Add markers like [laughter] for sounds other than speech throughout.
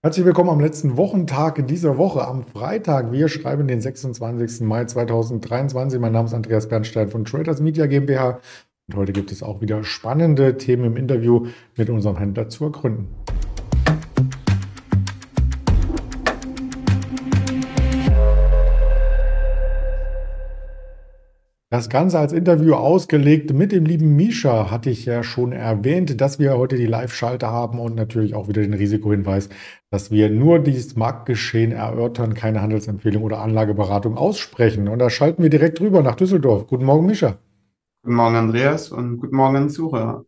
Herzlich willkommen am letzten Wochentag dieser Woche, am Freitag. Wir schreiben den 26. Mai 2023. Mein Name ist Andreas Bernstein von Traders Media GmbH. Und heute gibt es auch wieder spannende Themen im Interview mit unserem Händler zu ergründen. Das Ganze als Interview ausgelegt mit dem lieben Misha hatte ich ja schon erwähnt, dass wir heute die Live-Schalte haben und natürlich auch wieder den Risikohinweis, dass wir nur dieses Marktgeschehen erörtern, keine Handelsempfehlung oder Anlageberatung aussprechen. Und da schalten wir direkt rüber nach Düsseldorf. Guten Morgen, Misha. Guten Morgen, Andreas, und guten Morgen Zuhörer.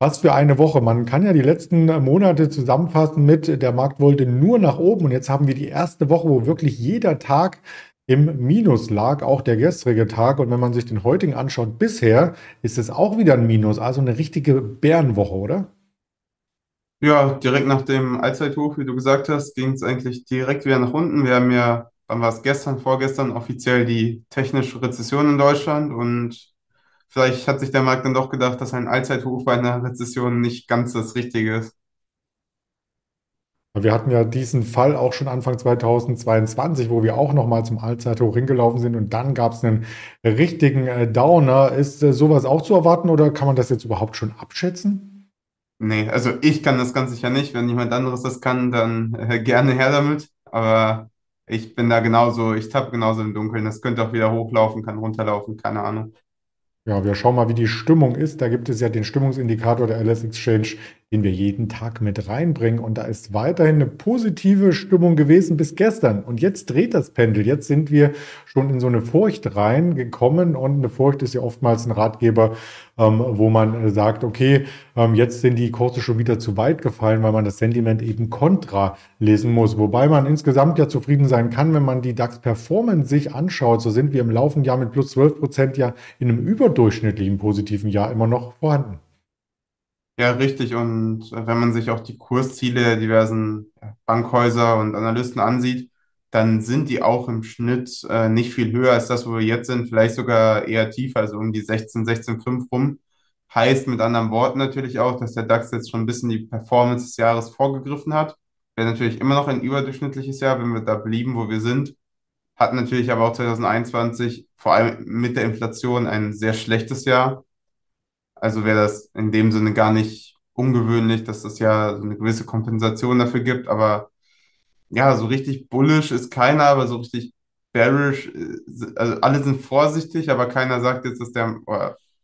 Was für eine Woche. Man kann ja die letzten Monate zusammenfassen mit, der Markt wollte nur nach oben und jetzt haben wir die erste Woche, wo wirklich jeder Tag im Minus lag, auch der gestrige Tag. Und wenn man sich den heutigen anschaut, bisher ist es auch wieder ein Minus, also eine richtige Bärenwoche, oder? Ja, direkt nach dem Allzeithoch, wie du gesagt hast, ging es eigentlich direkt wieder nach unten. Wir haben ja, wann war es gestern, vorgestern offiziell die technische Rezession in Deutschland und vielleicht hat sich der Markt dann doch gedacht, dass ein Allzeithoch bei einer Rezession nicht ganz das Richtige ist. Wir hatten ja diesen Fall auch schon Anfang 2022, wo wir auch nochmal zum Allzeithoch hingelaufen sind und dann gab es einen richtigen äh, Downer. Ist äh, sowas auch zu erwarten oder kann man das jetzt überhaupt schon abschätzen? Nee, also ich kann das ganz sicher nicht. Wenn jemand anderes das kann, dann äh, gerne her damit. Aber ich bin da genauso, ich tappe genauso im Dunkeln. Das könnte auch wieder hochlaufen, kann runterlaufen, keine Ahnung. Ja, wir schauen mal, wie die Stimmung ist. Da gibt es ja den Stimmungsindikator der LS Exchange, den wir jeden Tag mit reinbringen. Und da ist weiterhin eine positive Stimmung gewesen bis gestern. Und jetzt dreht das Pendel. Jetzt sind wir schon in so eine Furcht reingekommen. Und eine Furcht ist ja oftmals ein Ratgeber, ähm, wo man sagt, okay, ähm, jetzt sind die Kurse schon wieder zu weit gefallen, weil man das Sentiment eben kontra lesen muss. Wobei man insgesamt ja zufrieden sein kann, wenn man die DAX-Performance sich anschaut. So sind wir im laufenden Jahr mit plus 12 Prozent ja in einem überdurchschnittlichen positiven Jahr immer noch vorhanden. Ja, richtig. Und wenn man sich auch die Kursziele der diversen Bankhäuser und Analysten ansieht, dann sind die auch im Schnitt äh, nicht viel höher als das, wo wir jetzt sind, vielleicht sogar eher tiefer, also um die 16, 16,5 rum. Heißt mit anderen Worten natürlich auch, dass der DAX jetzt schon ein bisschen die Performance des Jahres vorgegriffen hat. Wäre natürlich immer noch ein überdurchschnittliches Jahr, wenn wir da blieben, wo wir sind. Hat natürlich aber auch 2021 vor allem mit der Inflation ein sehr schlechtes Jahr. Also wäre das in dem Sinne gar nicht ungewöhnlich, dass es ja so eine gewisse Kompensation dafür gibt. Aber ja, so richtig bullish ist keiner, aber so richtig bearish, äh, also alle sind vorsichtig, aber keiner sagt jetzt, dass der,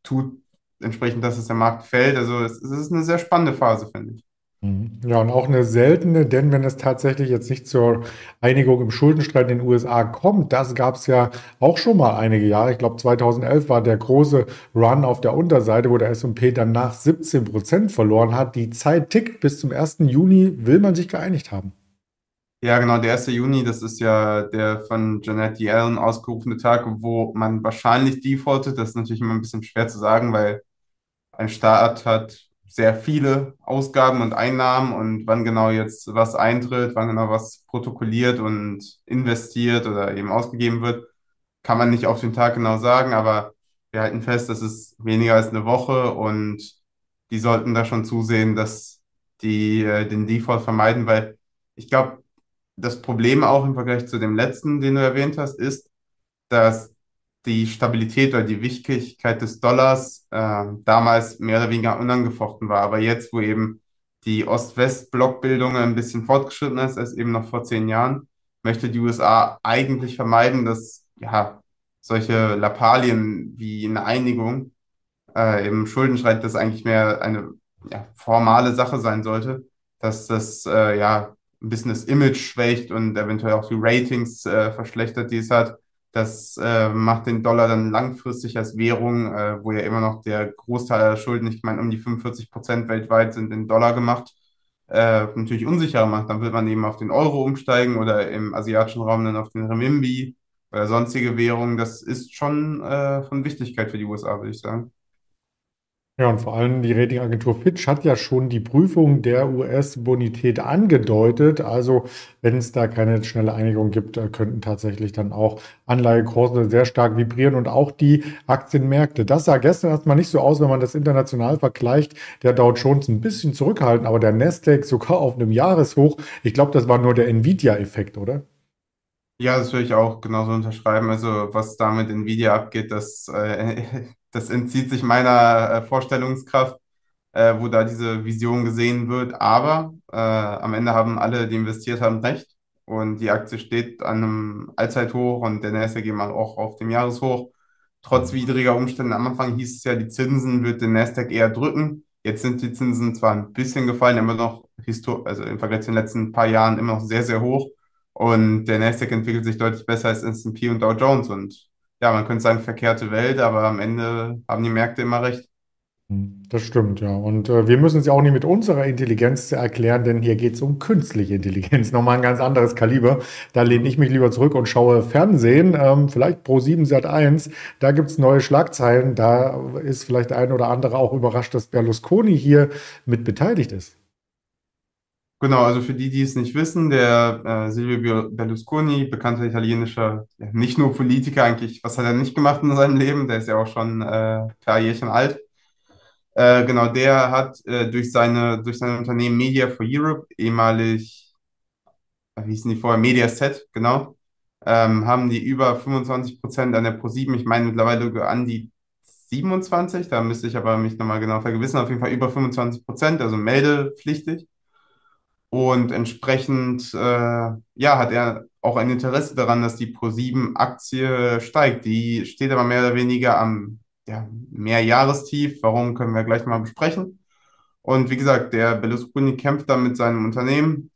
tut entsprechend, dass es der Markt fällt. Also es, es ist eine sehr spannende Phase, finde ich. Mhm. Ja, und auch eine seltene, denn wenn es tatsächlich jetzt nicht zur Einigung im Schuldenstreit in den USA kommt, das gab es ja auch schon mal einige Jahre. Ich glaube, 2011 war der große Run auf der Unterseite, wo der S&P danach 17 Prozent verloren hat. Die Zeit tickt. Bis zum 1. Juni will man sich geeinigt haben. Ja, genau, der 1. Juni, das ist ja der von Janet Yellen ausgerufene Tag, wo man wahrscheinlich defaultet. Das ist natürlich immer ein bisschen schwer zu sagen, weil ein Staat hat sehr viele Ausgaben und Einnahmen und wann genau jetzt was eintritt, wann genau was protokolliert und investiert oder eben ausgegeben wird, kann man nicht auf den Tag genau sagen, aber wir halten fest, das ist weniger als eine Woche und die sollten da schon zusehen, dass die äh, den Default vermeiden, weil ich glaube, das Problem auch im Vergleich zu dem letzten, den du erwähnt hast, ist, dass die Stabilität oder die Wichtigkeit des Dollars äh, damals mehr oder weniger unangefochten war. Aber jetzt, wo eben die Ost-West-Blockbildung ein bisschen fortgeschritten ist, als eben noch vor zehn Jahren, möchte die USA eigentlich vermeiden, dass ja solche Lappalien wie eine Einigung äh, im Schuldenstreit das eigentlich mehr eine ja, formale Sache sein sollte, dass das äh, ja ein bisschen das Image schwächt und eventuell auch die Ratings äh, verschlechtert, die es hat das äh, macht den Dollar dann langfristig als Währung, äh, wo ja immer noch der Großteil der Schulden, ich meine, um die 45 Prozent weltweit sind in Dollar gemacht, äh, natürlich unsicherer macht. Dann wird man eben auf den Euro umsteigen oder im asiatischen Raum dann auf den Renminbi oder sonstige Währungen. Das ist schon äh, von Wichtigkeit für die USA, würde ich sagen. Ja, und vor allem die Ratingagentur Fitch hat ja schon die Prüfung der US-Bonität angedeutet. Also, wenn es da keine schnelle Einigung gibt, äh, könnten tatsächlich dann auch Anleihekurse sehr stark vibrieren und auch die Aktienmärkte. Das sah gestern erstmal nicht so aus, wenn man das international vergleicht. Der Dow Jones ein bisschen zurückhaltend, aber der Nasdaq sogar auf einem Jahreshoch. Ich glaube, das war nur der Nvidia-Effekt, oder? Ja, das würde ich auch genauso unterschreiben. Also was da mit Nvidia abgeht, das, äh, das entzieht sich meiner äh, Vorstellungskraft, äh, wo da diese Vision gesehen wird. Aber äh, am Ende haben alle, die investiert haben, recht. Und die Aktie steht an einem Allzeithoch und der Nasdaq geht mal auch auf dem Jahreshoch. Trotz widriger Umstände am Anfang hieß es ja, die Zinsen wird den Nasdaq eher drücken. Jetzt sind die Zinsen zwar ein bisschen gefallen, immer noch histor also im Vergleich zu den letzten paar Jahren immer noch sehr, sehr hoch. Und der Nasdaq entwickelt sich deutlich besser als S&P und Dow Jones. Und ja, man könnte sagen, verkehrte Welt, aber am Ende haben die Märkte immer recht. Hm, Das stimmt, ja. Und äh, wir müssen es ja auch nicht mit unserer Intelligenz erklären, denn hier geht es um künstliche Intelligenz. [laughs] Nochmal ein ganz anderes Kaliber. Da lehne ich mich lieber zurück und schaue Fernsehen, ähm, vielleicht Pro7 Sat1. Da gibt es neue Schlagzeilen. Da ist vielleicht ein oder andere auch überrascht, dass Berlusconi hier mit beteiligt ist. Genau, also für die, die es nicht wissen, der äh, Silvio Berlusconi, bekannter italienischer, ja, nicht nur Politiker eigentlich, was hat er nicht gemacht in seinem Leben? Der ist ja auch schon äh, paar Jährchen alt. Äh, genau, der hat äh, durch seine, durch sein Unternehmen Media for Europe, ehemalig, äh, wie hießen die vorher, Mediaset, genau, ähm, haben die über 25 Prozent an der ProSieben, ich meine mittlerweile an die 27, da müsste ich aber mich nochmal genau vergewissern, auf jeden Fall über 25 Prozent, also meldepflichtig. Und entsprechend, äh, ja, hat er auch ein Interesse daran, dass die ProSieben-Aktie steigt. Die steht aber mehr oder weniger am ja, Mehrjahrestief. Warum, können wir gleich mal besprechen. Und wie gesagt, der Berlusconi kämpft da mit seinem Unternehmen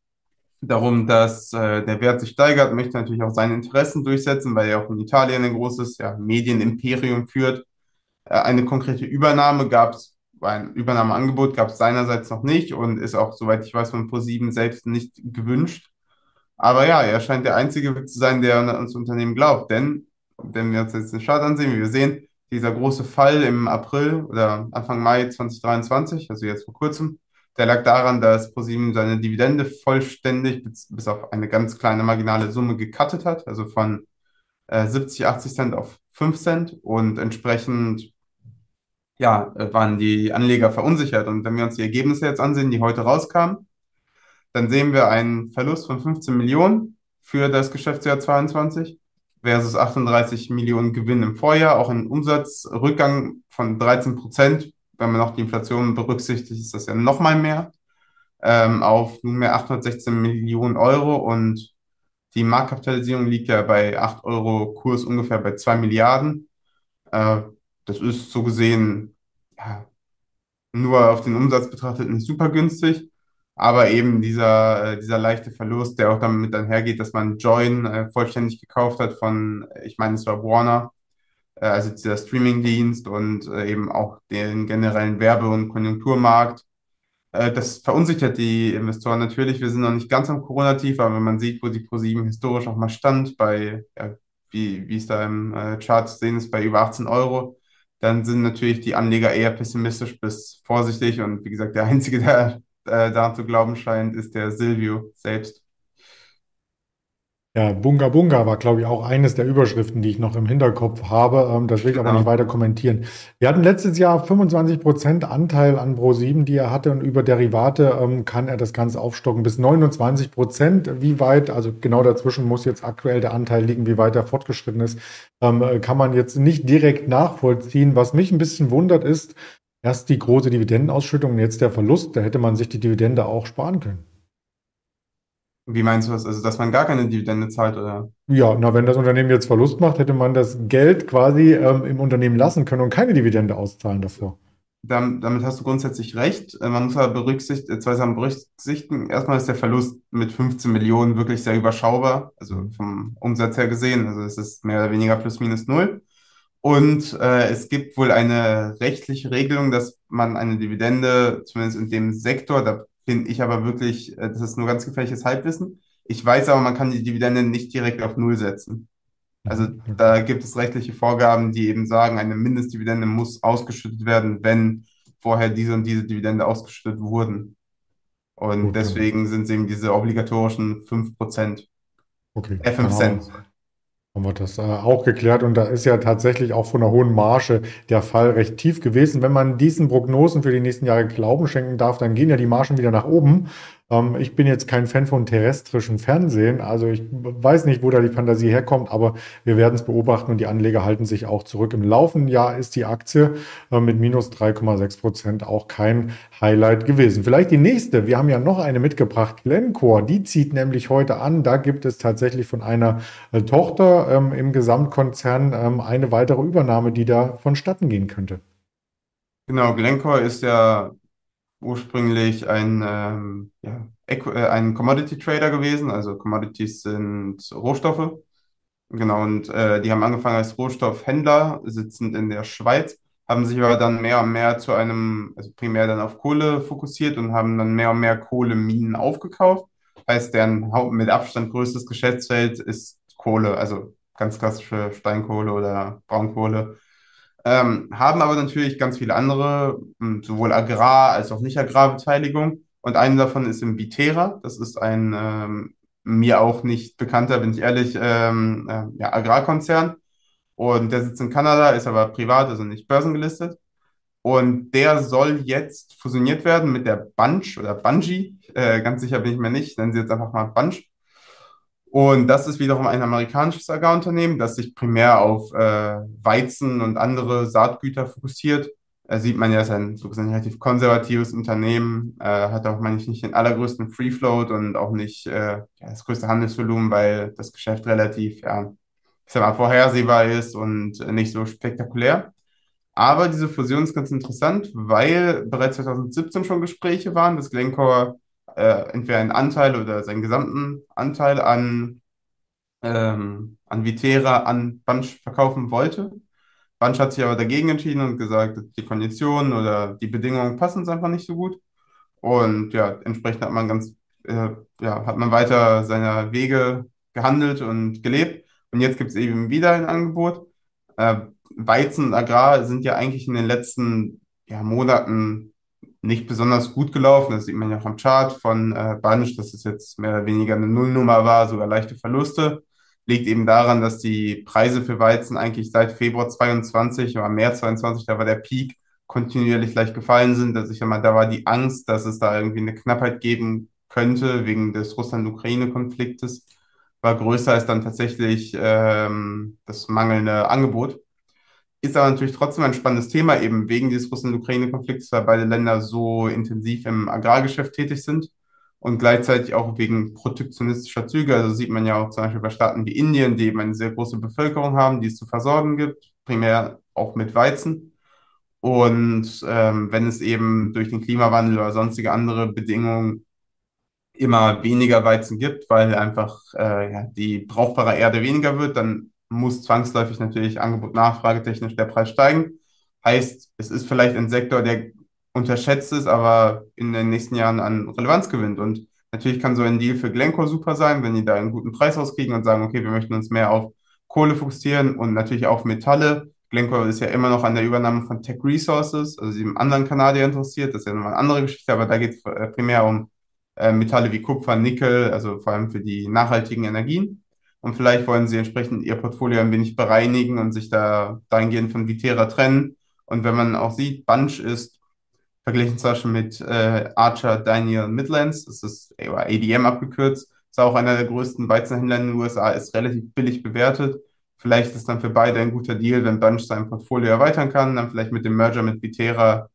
darum, dass äh, der Wert sich steigert, möchte natürlich auch seine Interessen durchsetzen, weil er auch in Italien ein großes ja, Medienimperium führt. Äh, eine konkrete Übernahme gab es, ein Übernahmeangebot gab es seinerseits noch nicht und ist auch, soweit ich weiß, von ProSieben selbst nicht gewünscht. Aber ja, er scheint der Einzige zu sein, der an das Unternehmen glaubt. Denn, wenn wir uns jetzt den Chart ansehen, wie wir sehen, dieser große Fall im April oder Anfang Mai 2023, also jetzt vor kurzem, der lag daran, dass ProSieben seine Dividende vollständig bis, bis auf eine ganz kleine marginale Summe gecuttet hat, also von äh, 70, 80 Cent auf 5 Cent und entsprechend ja, äh, waren die Anleger verunsichert. Und wenn wir uns die Ergebnisse jetzt ansehen, die heute rauskamen, dann sehen wir einen Verlust von 15 Millionen für das Geschäftsjahr 22 versus 38 Millionen Gewinn im Vorjahr, auch ein Umsatzrückgang von 13 Prozent. Wenn man noch die Inflation berücksichtigt, ist das ja noch mal mehr, ähm, auf nunmehr 816 Millionen Euro und die Marktkapitalisierung liegt ja bei 8 Euro Kurs ungefähr bei 2 Milliarden. Äh, das ist so gesehen ja, nur auf den Umsatz betrachtet nicht super günstig, aber eben dieser, äh, dieser leichte Verlust, der auch damit einhergeht, dass man Join äh, vollständig gekauft hat von, äh, ich meine, es war Warner, äh, also dieser Streamingdienst und äh, eben auch den generellen Werbe- und Konjunkturmarkt. Das verunsichert die Investoren natürlich. Wir sind noch nicht ganz am Corona-Tief, aber wenn man sieht, wo die ProSieben historisch auch mal stand, bei, ja, wie, wie es da im Chart zu sehen ist, bei über 18 Euro, dann sind natürlich die Anleger eher pessimistisch bis vorsichtig. Und wie gesagt, der Einzige, der äh, daran zu glauben scheint, ist der Silvio selbst. Ja, Bunga Bunga war, glaube ich, auch eines der Überschriften, die ich noch im Hinterkopf habe. Ähm, das will ich aber nicht Genau. weiter kommentieren. Wir hatten letztes Jahr 25% Anteil an Pro7, die er hatte, und über Derivate ähm, kann er das Ganze aufstocken bis 29%. Wie weit, also genau dazwischen muss jetzt aktuell der Anteil liegen, wie weit er fortgeschritten ist, ähm, äh, kann man jetzt nicht direkt nachvollziehen. Was mich ein bisschen wundert, ist erst die große Dividendenausschüttung und jetzt der Verlust. Da hätte man sich die Dividende auch sparen können. Wie meinst du das? Also, dass man gar keine Dividende zahlt, oder? Ja, na, wenn das Unternehmen jetzt Verlust macht, hätte man das Geld quasi ähm, im Unternehmen lassen können und keine Dividende auszahlen davor. Dam- Damit hast du grundsätzlich recht. Äh, Man muss aber berücksichtigen, zwei Sachen berücksichtigen. Erstmal ist der Verlust mit 15 Millionen wirklich sehr überschaubar, also vom Umsatz her gesehen. Also es ist mehr oder weniger plus minus null. Und äh, es gibt wohl eine rechtliche Regelung, dass man eine Dividende, zumindest in dem Sektor, da bin ich aber wirklich, äh, das ist nur ganz gefährliches Halbwissen. Ich weiß aber, man kann die Dividende nicht direkt auf Null setzen. Also Mhm, okay. da gibt es rechtliche Vorgaben, die eben sagen, eine Mindestdividende muss ausgeschüttet werden, wenn vorher diese und diese Dividende ausgeschüttet wurden. Und dann, deswegen sind es eben diese obligatorischen 5%, okay, äh, 5 dann haben Cent. Haben wir das äh, auch geklärt und da ist ja tatsächlich auch von einer hohen Marge der Fall recht tief gewesen. Wenn man diesen Prognosen für die nächsten Jahre Glauben schenken darf, dann gehen ja die Margen wieder nach oben. Ähm, ich bin jetzt kein Fan von terrestrischem Fernsehen, also ich weiß nicht, wo da die Fantasie herkommt, aber wir werden es beobachten und die Anleger halten sich auch zurück. Im laufenden Jahr ist die Aktie äh, mit minus 3,6 Prozent auch kein Highlight gewesen. Vielleicht die nächste. Wir haben ja noch eine mitgebracht, Glencore. Die zieht nämlich heute an. Da gibt es tatsächlich von einer äh, Tochter ähm, im Gesamtkonzern ähm, eine weitere Übernahme, die da vonstatten gehen könnte. Genau, Glencore ist ja ursprünglich ein, ähm, ja, äh, ein Commodity Trader gewesen. Also Commodities sind Rohstoffe. Genau, und äh, die haben angefangen als Rohstoffhändler, sitzend in der Schweiz, haben sich aber dann mehr und mehr zu einem, also primär dann auf Kohle fokussiert und haben dann mehr und mehr Kohleminen aufgekauft. Heißt, deren Haupt mit Abstand größtes Geschäftsfeld ist Kohle, also ganz klassische Steinkohle oder Braunkohle. Ähm, haben aber natürlich ganz viele andere, mh, sowohl Agrar- als auch Nicht-Agrarbeteiligung. Und eine davon ist im Viterra. Das ist ein ähm, mir auch nicht bekannter, bin ich ehrlich, ähm, äh, ja, Agrarkonzern. Und der sitzt in Kanada, ist aber privat, also nicht börsengelistet. Und der soll jetzt fusioniert werden mit der Bunch oder Bungie. Äh, ganz sicher bin ich mir nicht, nennen sie jetzt einfach mal Bunch. Und das ist wiederum ein amerikanisches Agrarunternehmen, das sich primär auf äh, Weizen und andere Saatgüter fokussiert. Äh, sieht man ja, ist ein so gesehen relativ konservatives Unternehmen, äh, hat auch, meine ich, nicht den allergrößten Free Float und auch nicht äh, das größte Handelsvolumen, weil das Geschäft relativ, ja, ich sag mal, vorhersehbar ist und nicht so spektakulär. Aber diese Fusion ist ganz interessant, weil bereits 2017 schon Gespräche waren, dass Glencore äh, entweder einen Anteil oder seinen gesamten Anteil an, ähm, an Viterra an Bunch verkaufen wollte. Bunch hat sich aber dagegen entschieden und gesagt, die Konditionen oder die Bedingungen passen uns einfach nicht so gut. Und ja, entsprechend hat man ganz, äh, ja, hat man weiter seiner Wege gehandelt und gelebt. Und jetzt gibt es eben wieder ein Angebot. Äh, Weizen und Agrar sind ja eigentlich in den letzten ja, Monaten nicht besonders gut gelaufen. Das sieht man ja auch am Chart von äh, Bunch, dass es jetzt mehr oder weniger eine Nullnummer war, sogar leichte Verluste. Liegt eben daran, dass die Preise für Weizen eigentlich seit Februar 22 oder März 22, da war der Peak, kontinuierlich leicht gefallen sind. Also ich sag mal, da war die Angst, dass es da irgendwie eine Knappheit geben könnte wegen des Russland-Ukraine-Konfliktes, war größer als dann tatsächlich ähm, das mangelnde Angebot. Ist aber natürlich trotzdem ein spannendes Thema, eben wegen dieses Russland-Ukraine-Konflikts, weil beide Länder so intensiv im Agrargeschäft tätig sind und gleichzeitig auch wegen protektionistischer Züge. Also sieht man ja auch zum Beispiel bei Staaten wie Indien, die eben eine sehr große Bevölkerung haben, die es zu versorgen gibt, primär auch mit Weizen. Und ähm, wenn es eben durch den Klimawandel oder sonstige andere Bedingungen immer weniger Weizen gibt, weil einfach äh, ja, die brauchbare Erde weniger wird, dann muss zwangsläufig natürlich Angebot-Nachfrage technisch der Preis steigen. Heißt, es ist vielleicht ein Sektor, der unterschätzt ist, aber in den nächsten Jahren an Relevanz gewinnt. Und natürlich kann so ein Deal für Glencore super sein, wenn die da einen guten Preis rauskriegen und sagen, okay, wir möchten uns mehr auf Kohle fokussieren und natürlich auf Metalle. Glencore ist ja immer noch an der Übernahme von Tech Resources, also dem anderen Kanadier interessiert. Das ist ja nochmal eine andere Geschichte, aber da geht es primär um äh, Metalle wie Kupfer, Nickel, also vor allem für die nachhaltigen Energien. Und vielleicht wollen sie entsprechend ihr Portfolio ein wenig bereinigen und sich da dahingehend von Viterra trennen. Und wenn man auch sieht, Bunch ist verglichen zum Beispiel mit äh, Archer Daniel Midlands, das ist ADM abgekürzt, ist auch einer der größten Weizenhändler in den USA, ist relativ billig bewertet. Vielleicht ist dann für beide ein guter Deal, wenn Bunch sein Portfolio erweitern kann, dann vielleicht mit dem Merger mit Viterra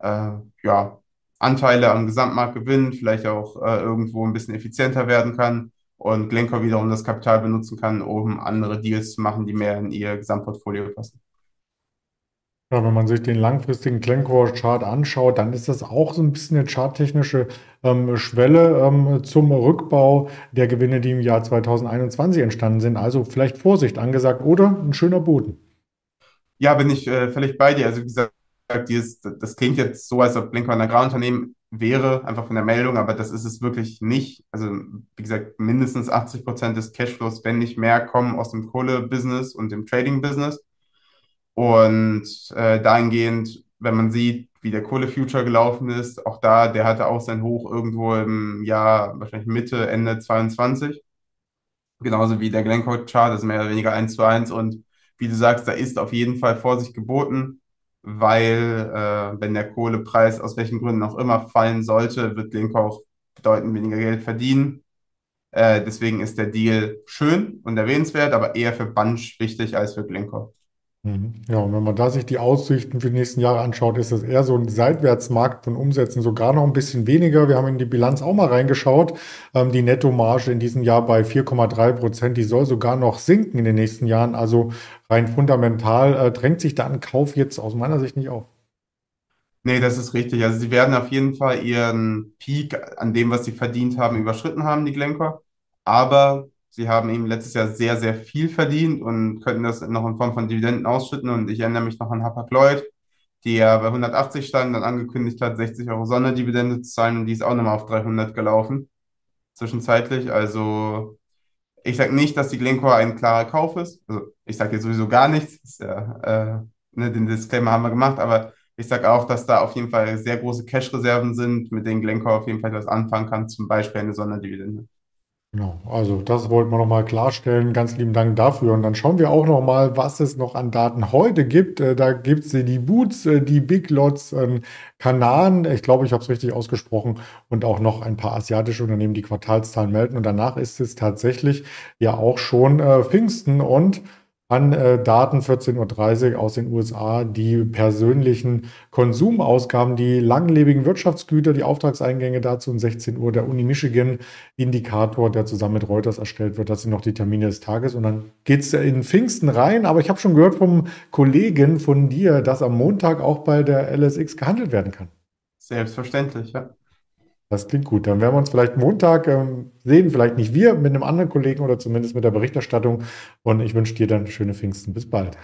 äh, ja, Anteile am Gesamtmarkt gewinnen, vielleicht auch äh, irgendwo ein bisschen effizienter werden kann und Glencore wiederum das Kapital benutzen kann, um andere Deals zu machen, die mehr in ihr Gesamtportfolio passen. Ja, wenn man sich den langfristigen Glencore-Chart anschaut, dann ist das auch so ein bisschen eine charttechnische ähm, Schwelle ähm, zum Rückbau der Gewinne, die im Jahr 2021 entstanden sind. Also vielleicht Vorsicht angesagt oder ein schöner Boden. Ja, bin ich äh, völlig bei dir. Also wie gesagt, dieses, das klingt jetzt so, als ob Glencore ein Agrarunternehmen wäre, einfach von der Meldung, aber das ist es wirklich nicht. Also wie gesagt, mindestens 80 Prozent des Cashflows, wenn nicht mehr, kommen aus dem Kohle-Business und dem Trading-Business. Und äh, dahingehend wenn man sieht, wie der Kohle-Future gelaufen ist, auch da, der hatte auch sein Hoch irgendwo im Jahr, wahrscheinlich Mitte, Ende 22. Genauso wie der Glencore-Chart, das ist mehr oder weniger eins zu eins. Und wie du sagst, da ist auf jeden Fall Vorsicht geboten, weil äh, wenn der Kohlepreis aus welchen Gründen auch immer fallen sollte, wird auch bedeutend weniger Geld verdienen. Äh, deswegen ist der Deal schön und erwähnenswert, aber eher für Bunch wichtig als für Glencore. Mhm. Ja, und wenn man da sich die Aussichten für die nächsten Jahre anschaut, ist das eher so ein Seitwärtsmarkt von Umsätzen, sogar noch ein bisschen weniger. Wir haben in die Bilanz auch mal reingeschaut. Ähm, die Nettomarge in diesem Jahr bei 4,3 Prozent, die soll sogar noch sinken in den nächsten Jahren. Also rein fundamental äh, drängt sich da ein Kauf jetzt aus meiner Sicht nicht auf. Nee, das ist richtig. Also sie werden auf jeden Fall ihren Peak an dem, was sie verdient haben, überschritten haben, die Glencore. Aber Sie haben eben letztes Jahr sehr, sehr viel verdient und könnten das noch in Form von Dividenden ausschütten. Und ich erinnere mich noch an Hapag-Lloyd, die ja bei 180 stand, dann angekündigt hat, 60 Euro Sonderdividende zu zahlen und die ist auch nochmal auf 300 gelaufen, zwischenzeitlich. Also ich sage nicht, dass die Glencore ein klarer Kauf ist. Also ich sage jetzt sowieso gar nichts. Ist ja, äh, ne, den Disclaimer haben wir gemacht, aber ich sage auch, dass da auf jeden Fall sehr große Cash-Reserven sind, mit denen Glencore auf jeden Fall was anfangen kann, zum Beispiel eine Sonderdividende. Genau, also das wollten wir nochmal klarstellen. Ganz lieben Dank dafür. Und dann schauen wir auch nochmal, was es noch an Daten heute gibt. Äh, da gibt es die Boots, äh, die Big Lots, Kanan, ich glaube, ich habe es richtig ausgesprochen, und auch noch ein paar asiatische Unternehmen, die Quartalszahlen melden. Und danach ist es tatsächlich ja auch schon äh, Pfingsten und an äh, Daten 14.30 Uhr aus den USA die persönlichen Konsumausgaben, die langlebigen Wirtschaftsgüter, die Auftragseingänge dazu um 16 Uhr der Uni Michigan Indikator, der zusammen mit Reuters erstellt wird. Das sind noch die Termine des Tages und dann geht es in Pfingsten rein. Aber ich habe schon gehört vom Kollegen von dir, dass am Montag auch bei der LSX gehandelt werden kann. Selbstverständlich, ja. Das klingt gut. Dann werden wir uns vielleicht Montag ähm, sehen, vielleicht nicht wir, mit einem anderen Kollegen oder zumindest mit der Berichterstattung. Und ich wünsche dir dann schöne Pfingsten. Bis bald.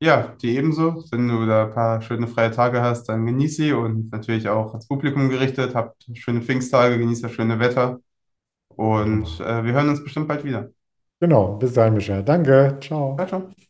Ja, dir ebenso. Wenn du da ein paar schöne freie Tage hast, dann genieß sie und natürlich auch ans Publikum gerichtet. Habt schöne Pfingsttage, genießt das schöne Wetter und äh, wir hören uns bestimmt bald wieder. Genau, bis dahin, Michael. Danke. Ciao. Ciao, ciao.